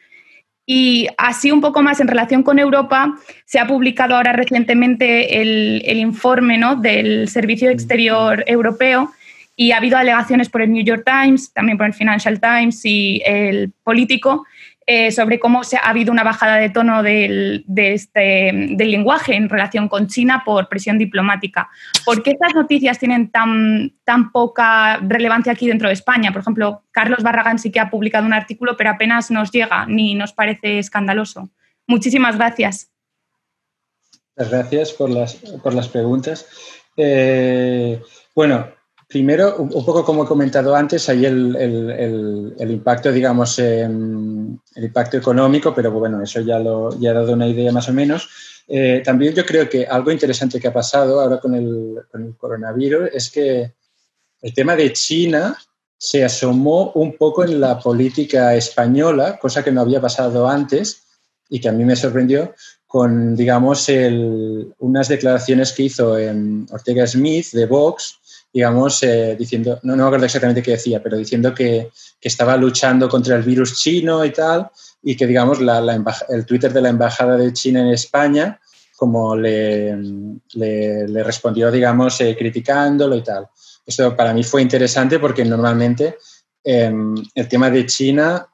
C: Y así un poco más en relación con Europa, se ha publicado ahora recientemente el, informe ¿no? del Servicio Exterior Europeo y ha habido alegaciones por el New York Times, también por el Financial Times y el Político, eh, sobre cómo se, ha habido una bajada de tono del, este, del lenguaje en relación con China por presión diplomática. ¿Por qué estas noticias tienen tan, tan poca relevancia aquí dentro de España? Por ejemplo, Carlos Barragán sí que ha publicado un artículo, pero apenas nos llega ni nos parece escandaloso. Muchísimas gracias.
B: Muchas gracias por las, por las preguntas. Eh, bueno, Primero, un poco como he comentado antes, hay el, impacto, digamos, el impacto económico, pero bueno, eso ya lo ya he dado una idea más o menos. Eh, también yo creo que algo interesante que ha pasado ahora con el, coronavirus es que el tema de China se asomó un poco en la política española, cosa que no había pasado antes y que a mí me sorprendió con, digamos, unas declaraciones que hizo en Ortega Smith de Vox, digamos, eh, diciendo, no, no me acuerdo exactamente qué decía, pero diciendo que, que, estaba luchando contra el virus chino y tal, y que, digamos, la, la el Twitter de la Embajada de China en España, como le, le, respondió, digamos, eh, criticándolo y tal. Esto para mí fue interesante porque normalmente em, el tema de China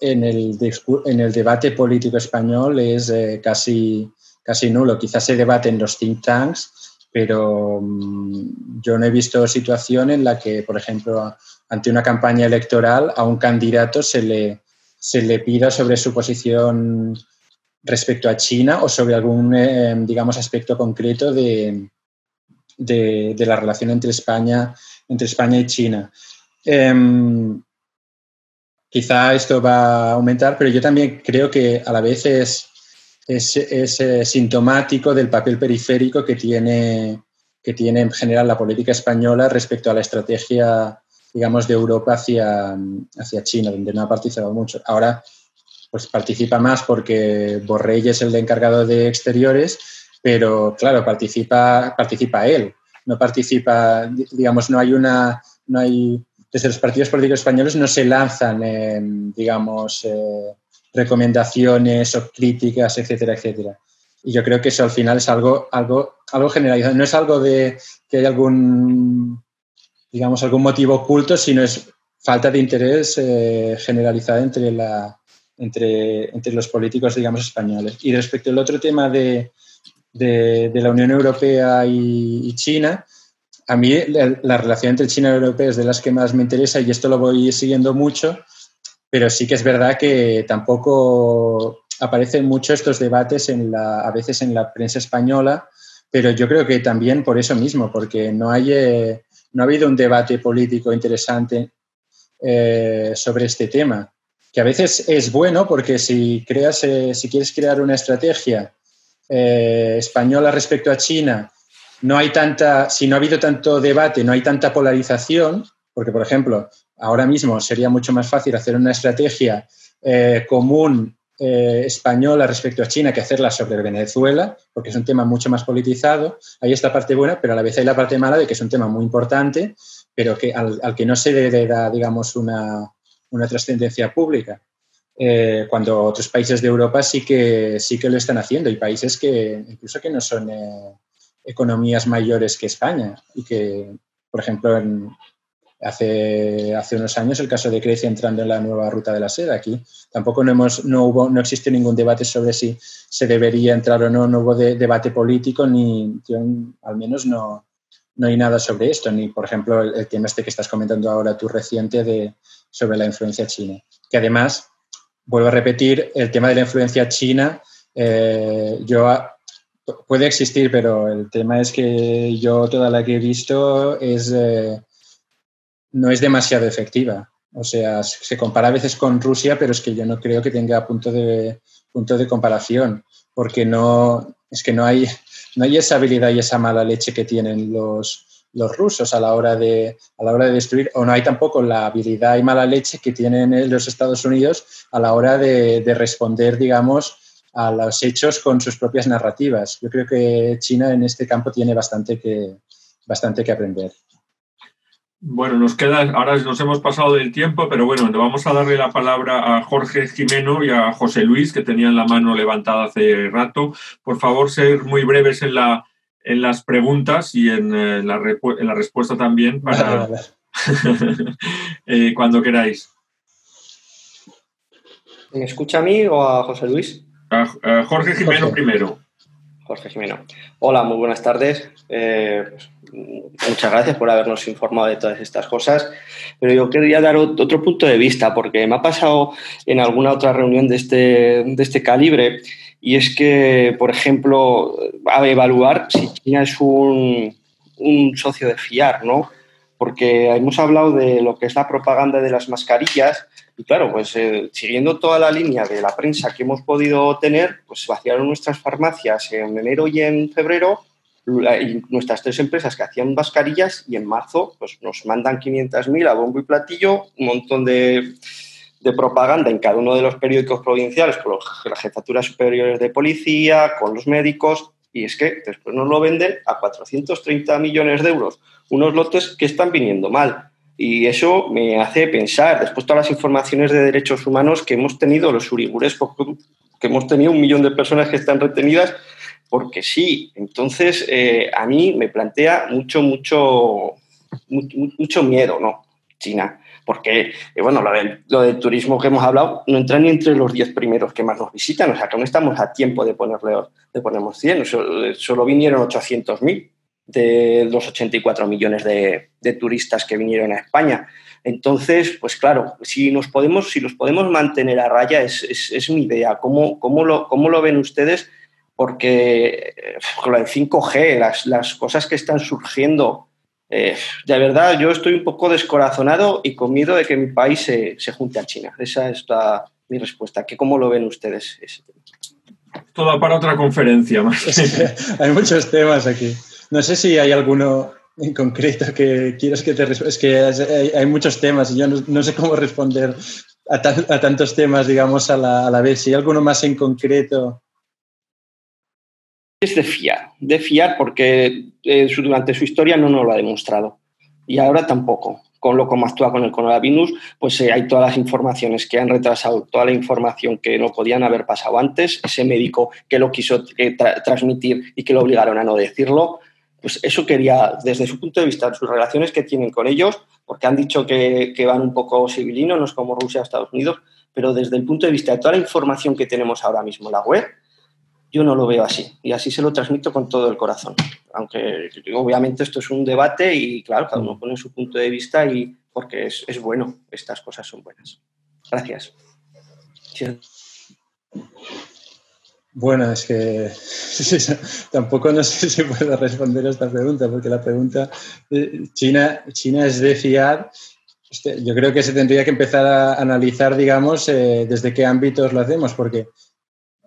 B: en el, en el debate político español es eh, casi, casi nulo. Quizás se debate en los think tanks, pero mm, yo no he visto situación en la que, por ejemplo, ante una campaña electoral a un candidato se le, se le pida sobre su posición respecto a China o sobre algún, eh, digamos, aspecto concreto de, de, la relación entre España, entre España y China. Em, quizá esto va a aumentar, pero yo también creo que a la vez es, es, eh, sintomático del papel periférico que tiene, que tiene en general la política española respecto a la estrategia, digamos, de Europa hacia, hacia China, donde no ha participado mucho. Ahora, pues participa más porque Borrell es el encargado de exteriores, pero claro, participa, participa él, no participa, digamos, no hay una, no hay, desde los partidos políticos españoles no se lanzan, digamos, eh, recomendaciones o críticas, etcétera, etcétera. Y yo creo que eso al final es algo, algo, algo generalizado. No es algo de que hay algún, digamos, algún motivo oculto, sino es falta de interés eh, generalizada entre, la, entre, entre los políticos, digamos, españoles. Y respecto al otro tema de, de, la Unión Europea y, China, a mí la, la, relación entre China y Europa es de las que más me interesa y esto lo voy siguiendo mucho pero sí que es verdad que tampoco aparecen mucho estos debates en la, a veces en la prensa española, pero yo creo que también por eso mismo, porque no, hay, eh, no ha habido un debate político interesante eh, sobre este tema. que a veces es bueno porque si, creas, eh, si quieres crear una estrategia eh, española respecto a China, no hay tanta, si no ha habido tanto debate, no hay tanta polarización, porque, por ejemplo, ahora mismo sería mucho más fácil hacer una estrategia eh, común española respecto a China que hacerla sobre Venezuela, porque es un tema mucho más politizado. Hay esta parte buena, pero a la vez hay la parte mala de que es un tema muy importante, pero que al, que no se le da, digamos, una, una trascendencia pública. Eh, cuando otros países de Europa sí que, sí que lo están haciendo y países que incluso que no son eh, economías mayores que España y que, por ejemplo, hace, hace unos años el caso de Grecia entrando en la nueva ruta de la seda. Aquí tampoco no, hemos, no, hubo, no existe ningún debate sobre si se debería entrar o no, no hubo debate político ni, al menos no, no hay nada sobre esto, ni por ejemplo el, el tema este que estás comentando ahora tú reciente de, sobre la influencia china. Que además, vuelvo a repetir, el tema de la influencia china, eh, yo puede existir, pero el tema es que yo toda la que he visto es eh, no es demasiado efectiva. O sea, se compara a veces con Rusia, pero es que yo no creo que tenga punto de, punto de comparación, porque no, es que no hay, no hay esa habilidad y esa mala leche que tienen los, los rusos a la hora de a la hora de destruir o no hay tampoco la habilidad y mala leche que tienen los Estados Unidos a la hora de, responder digamos a los hechos con sus propias narrativas yo creo que China en este campo tiene bastante que bastante que aprender
A: bueno, nos queda, ahora nos hemos pasado del tiempo, pero bueno, vamos a darle la palabra a Jorge Jimeno y a José Luis, que tenían la mano levantada hace rato. Por favor, ser muy breves en la, en las preguntas y en, eh, la, en la, respuesta también para eh, cuando queráis.
D: ¿Me escucha a mí o a José Luis?
A: A, Jorge Jimeno primero.
D: Jorge Jimeno. Hola, muy buenas tardes. Eh, muchas gracias por habernos informado de todas estas cosas. Pero yo quería dar otro punto de vista, porque me ha pasado en alguna otra reunión de este, de este calibre y es que, por ejemplo, a evaluar si China es un, un socio de fiar, ¿no? Porque hemos hablado de lo que es la propaganda de las mascarillas y claro, pues eh, siguiendo toda la línea de la prensa que hemos podido tener, pues vaciaron nuestras farmacias en enero y en febrero y nuestras tres empresas que hacían mascarillas y en marzo pues nos mandan 500.000 a bombo y platillo, un montón de, propaganda en cada uno de los periódicos provinciales con las jefaturas superiores de policía, con los médicos, y es que después nos lo venden a 430 millones de euros, unos lotes que están viniendo mal. Y eso me hace pensar, después todas las informaciones de derechos humanos que hemos tenido los urigures, que hemos tenido un millón de personas que están retenidas, porque sí. Entonces, eh, a mí me plantea mucho, mucho, mucho miedo, ¿no? China porque, eh, bueno, lo del, turismo que hemos hablado no entra ni entre los 10 primeros que más nos visitan, o sea que no estamos a tiempo de ponerle, de ponernos 100, solo, vinieron 800.000 de los 84 millones de, turistas que vinieron a España. Entonces, pues claro, si nos podemos, si los podemos mantener a raya es, es, mi idea. ¿Cómo, cómo, lo, ¿Cómo lo ven ustedes? Porque eh, con el 5G, las, las cosas que están surgiendo eh, de verdad, yo estoy un poco descorazonado y con miedo de que mi país se, junte a China. Esa es mi respuesta. ¿Qué, ¿Cómo lo ven ustedes?
A: Todo para otra conferencia más.
B: hay muchos temas aquí. No sé si hay alguno en concreto que quieras que te responda. Es que hay, muchos temas y yo no, sé cómo responder a, tantos temas, digamos, a la, a la vez. Si hay alguno más en concreto
D: es de fiar, de fiar porque eh, durante su historia no nos lo ha demostrado y ahora tampoco. Con lo como actúa con el coronavirus, pues eh, hay todas las informaciones que han retrasado, toda la información que no podían haber pasado antes, ese médico que lo quiso eh, transmitir y que lo obligaron a no decirlo, pues eso quería, desde su punto de vista, sus relaciones que tienen con ellos, porque han dicho que, que van un poco civilinos, no es como Rusia, Estados Unidos, pero desde el punto de vista de toda la información que tenemos ahora mismo en la web, yo no lo veo así y así se lo transmito con todo el corazón. Aunque obviamente esto es un debate y claro, cada uno pone su punto de vista y porque es, es bueno, estas cosas son buenas. Gracias.
B: Bueno, es que tampoco no sé si puedo responder a esta pregunta, porque la pregunta, eh, China, China es de fiar Este, yo creo que se tendría que empezar a analizar, digamos, eh, desde qué ámbitos lo hacemos, porque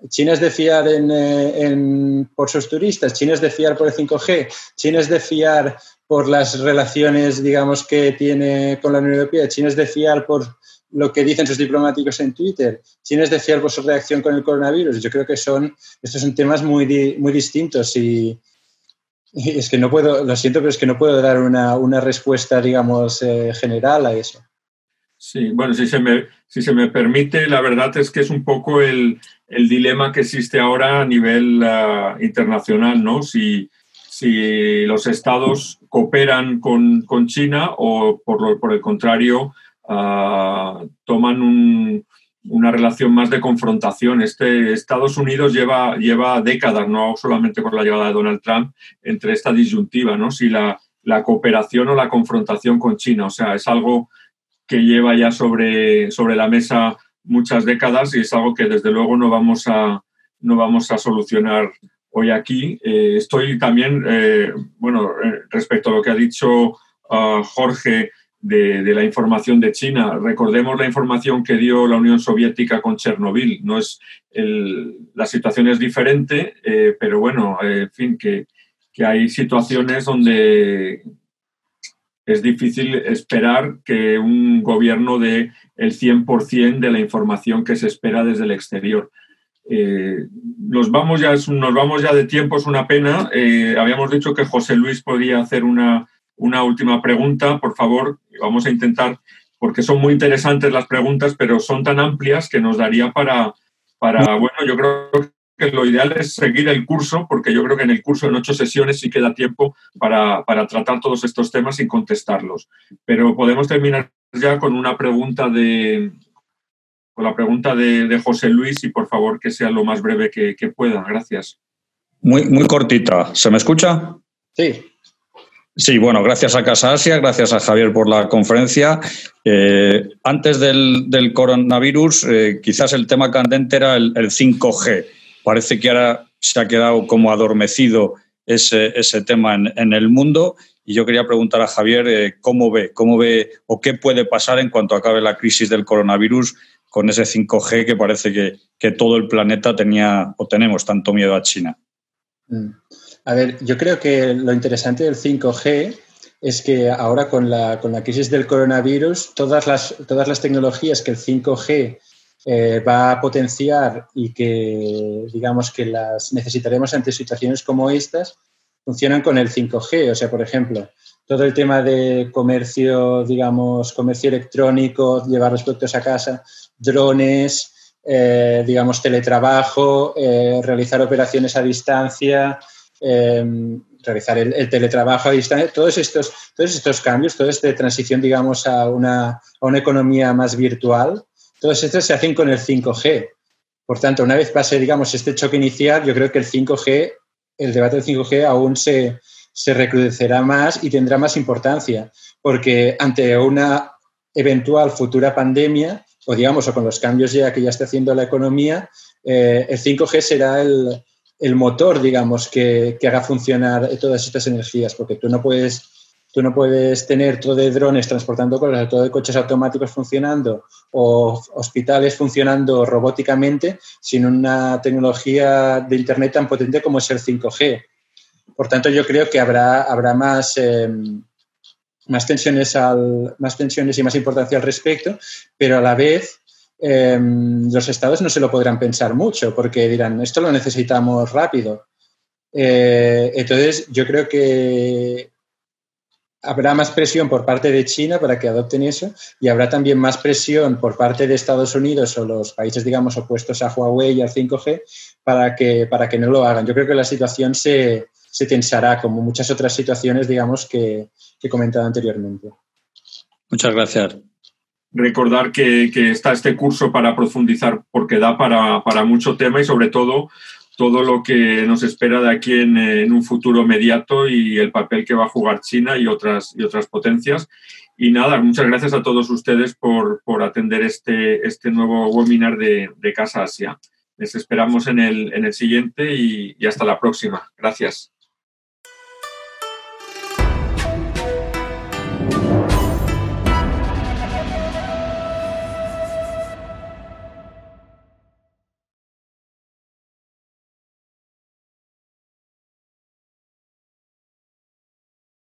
B: China es de fiar en, por sus turistas, China es de fiar por el 5G, China es de fiar por las relaciones, digamos, que tiene con la Unión Europea, China es de fiar por lo que dicen sus diplomáticos en Twitter, China es de fiar por su reacción con el coronavirus. Yo creo que son, estos son temas muy, muy distintos y, es que no puedo, lo siento, pero es que no puedo dar una, respuesta, digamos, eh, general a eso.
A: Sí, bueno, si se, me, si se me permite, la verdad es que es un poco el, dilema que existe ahora a nivel ah, internacional, ¿no? Si, si los estados cooperan con, China o por, por el contrario uh, toman una relación más de confrontación. Este, Estados Unidos lleva, lleva décadas, no solamente con la llegada de Donald Trump, entre esta disyuntiva, ¿no? si la, la cooperación o la confrontación con China. O sea, es algo que lleva ya sobre, sobre la mesa muchas décadas y es algo que desde luego no vamos a, no vamos a solucionar hoy aquí. Eh, estoy también, eh, bueno, eh, respecto a lo que ha dicho ah, Jorge de, la información de China. Recordemos la información que dio la Unión Soviética con Chernobyl. No es la situación es diferente, pero bueno, en fin, que, hay situaciones donde es difícil esperar que un gobierno dé el 100% de la información que se espera desde el exterior. Eh, nos, vamos ya, nos vamos ya de tiempo, es una pena. habíamos dicho que José Luis podía hacer una, una última pregunta, por favor. Vamos a intentar, porque son muy interesantes las preguntas, pero son tan amplias que nos daría para, para bueno, yo creo que lo ideal es seguir el curso, porque yo creo que en el curso en ocho sesiones sí queda tiempo para, tratar todos estos temas y contestarlos. Pero podemos terminar ya con una pregunta de, con la pregunta de, José Luis y por favor que sea lo más breve que, que pueda. Gracias.
E: Muy, muy cortita. ¿Se me escucha?
B: Sí.
E: Sí, bueno, gracias a Casa Asia, gracias a Javier por la conferencia. Eh, antes del, coronavirus, eh, quizás el tema candente era el, 5G. Parece que ahora se ha quedado como adormecido ese, tema en, el mundo. Y yo quería preguntar a Javier eh, cómo ve, cómo ve o qué puede pasar en cuanto acabe la crisis del coronavirus con ese 5G que parece que, todo el planeta tenía o tenemos tanto miedo a China.
B: Mm. A ver, yo creo que lo interesante del 5G es que ahora con la, con la crisis del coronavirus, todas las, todas las tecnologías que el 5G eh, va a potenciar y que digamos que las necesitaremos ante situaciones como estas, funcionan con el 5G. O sea, por ejemplo, todo el tema de comercio, digamos, comercio electrónico, llevar los productos a casa, drones, eh, digamos, teletrabajo, eh, realizar operaciones a distancia, Em, realizar el, teletrabajo a distancia, todos estos, todos estos cambios, toda esta transición, digamos, a una, a una economía más virtual, todos estos se hacen con el 5G. Por tanto, una vez pase, digamos, este choque inicial, yo creo que el 5G, el debate del 5G aún se, se recrudecerá más y tendrá más importancia, porque ante una eventual futura pandemia, o digamos, o con los cambios ya que ya está haciendo la economía, eh, el 5G será el, el motor, digamos, que, haga funcionar todas estas energías, porque tú no puedes, tú no puedes tener todo de drones transportando cosas, todo de coches automáticos funcionando o hospitales funcionando robóticamente sin una tecnología de Internet tan potente como es el 5G. Por tanto, yo creo que habrá, habrá más, em, más, tensiones al, más tensiones y más importancia al respecto, pero a la vez Em, los estados no se lo podrán pensar mucho porque dirán, esto lo necesitamos rápido. Eh, entonces, yo creo que habrá más presión por parte de China para que adopten eso y habrá también más presión por parte de Estados Unidos o los países, digamos, opuestos a Huawei y al 5G para que, para que no lo hagan. Yo creo que la situación se, se tensará, como muchas otras situaciones, digamos, que, que he comentado anteriormente.
E: Muchas gracias
A: recordar que, está este curso para profundizar porque da para, mucho tema y sobre todo todo lo que nos espera de aquí en, un futuro inmediato y el papel que va a jugar China y otras, y otras potencias. Y nada, muchas gracias a todos ustedes por, atender este, este nuevo webinar de, Casa Asia. Les esperamos en el, en el siguiente y hasta la próxima. Gracias.